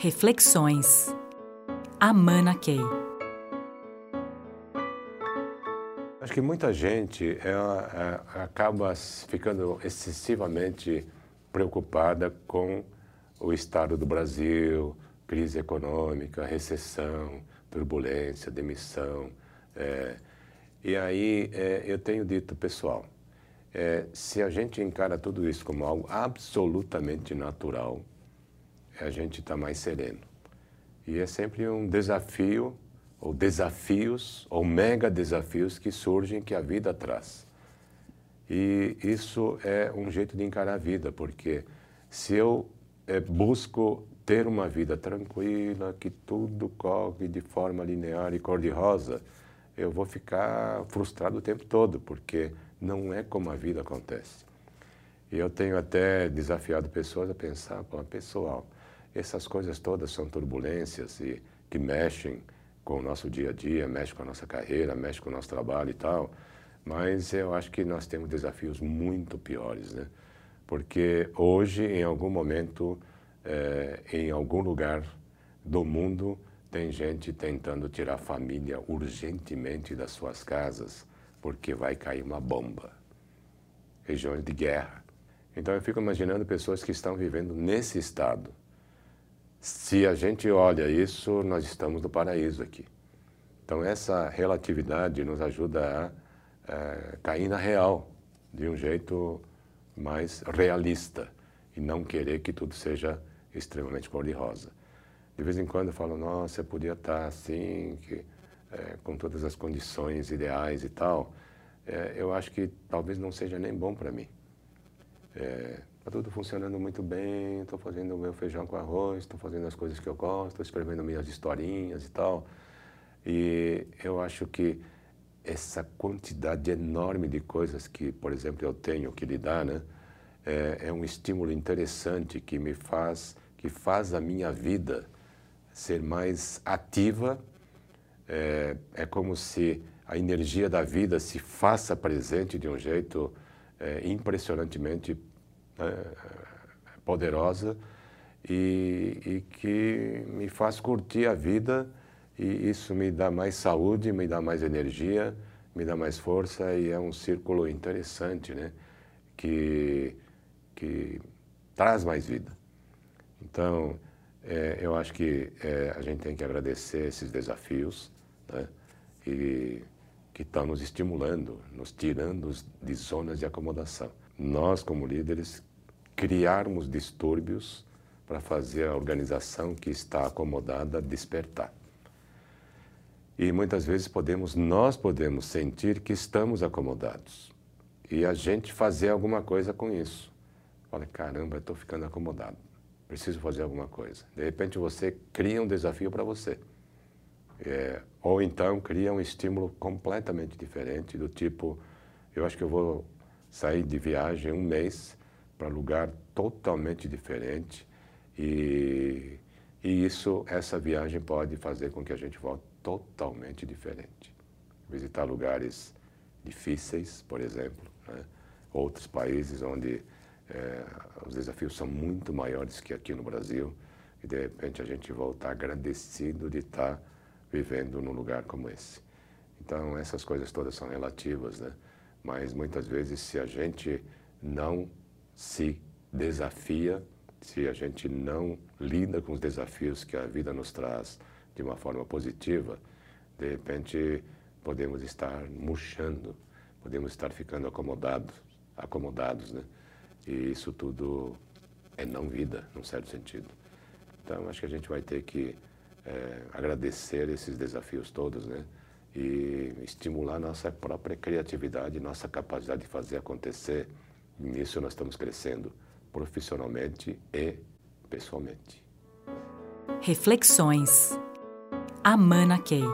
Reflexões. Amana Key. Acho que muita gente é, é, acaba ficando excessivamente preocupada com o estado do Brasil, crise econômica, recessão, turbulência, demissão. É, e aí é, eu tenho dito, pessoal, é, se a gente encara tudo isso como algo absolutamente natural, a gente está mais sereno. E é sempre um desafio, ou desafios, ou mega desafios que surgem que a vida traz. E isso é um jeito de encarar a vida, porque se eu é, busco ter uma vida tranquila, que tudo corre de forma linear e cor-de-rosa, eu vou ficar frustrado o tempo todo, porque não é como a vida acontece. E eu tenho até desafiado pessoas a pensar, pessoal, essas coisas todas são turbulências e que mexem com o nosso dia a dia, mexem com a nossa carreira, mexem com o nosso trabalho e tal. Mas eu acho que nós temos desafios muito piores, né? Porque hoje, em algum momento, é, em algum lugar do mundo, tem gente tentando tirar a família urgentemente das suas casas porque vai cair uma bomba. Regiões de guerra. Então eu fico imaginando pessoas que estão vivendo nesse estado. Se a gente olha isso, nós estamos no paraíso aqui. Então essa relatividade nos ajuda a, a cair na real, de um jeito mais realista e não querer que tudo seja extremamente cor-de-rosa. De vez em quando eu falo, nossa, eu podia estar assim, que, é, com todas as condições ideais e tal. É, eu acho que talvez não seja nem bom para mim. Está é, tá tudo funcionando muito bem, estou fazendo o meu feijão com arroz, estou fazendo as coisas que eu gosto, estou escrevendo minhas historinhas e tal. E eu acho que essa quantidade enorme de coisas que, por exemplo, eu tenho que lidar, né, é, é um estímulo interessante que me faz, que faz a minha vida ser mais ativa. É, é como se a energia da vida se faça presente de um jeito é, impressionantemente é, poderosa e, e, que me faz curtir a vida e isso me dá mais saúde, me dá mais energia, me dá mais força e é um círculo interessante, né? Que, que traz mais vida. Então, é, eu acho que é, a gente tem que agradecer esses desafios, né? E que estão nos estimulando, nos tirando de zonas de acomodação. Nós, como líderes, criarmos distúrbios para fazer a organização que está acomodada despertar. E muitas vezes podemos, nós podemos sentir que estamos acomodados e a gente fazer alguma coisa com isso. Olha, caramba, estou ficando acomodado, preciso fazer alguma coisa. De repente você cria um desafio para você. É, ou então cria um estímulo completamente diferente, do tipo, eu acho que eu vou sair de viagem um mês para lugar totalmente diferente e, e isso, essa viagem pode fazer com que a gente volte totalmente diferente. Visitar lugares difíceis, por exemplo, né? outros países onde é, os desafios são muito maiores que aqui no Brasil e de repente a gente voltar agradecido de estar vivendo num lugar como esse. Então, essas coisas todas são relativas, né? Mas muitas vezes, se a gente não se desafia, se a gente não lida com os desafios que a vida nos traz de uma forma positiva, de repente podemos estar murchando, podemos estar ficando acomodados, acomodados, né? E isso tudo é não vida, num certo sentido. Então, acho que a gente vai ter que é, agradecer esses desafios todos, né? E estimular nossa própria criatividade, nossa capacidade de fazer acontecer. Nisso nós estamos crescendo profissionalmente e pessoalmente. Reflexões. Amana Key.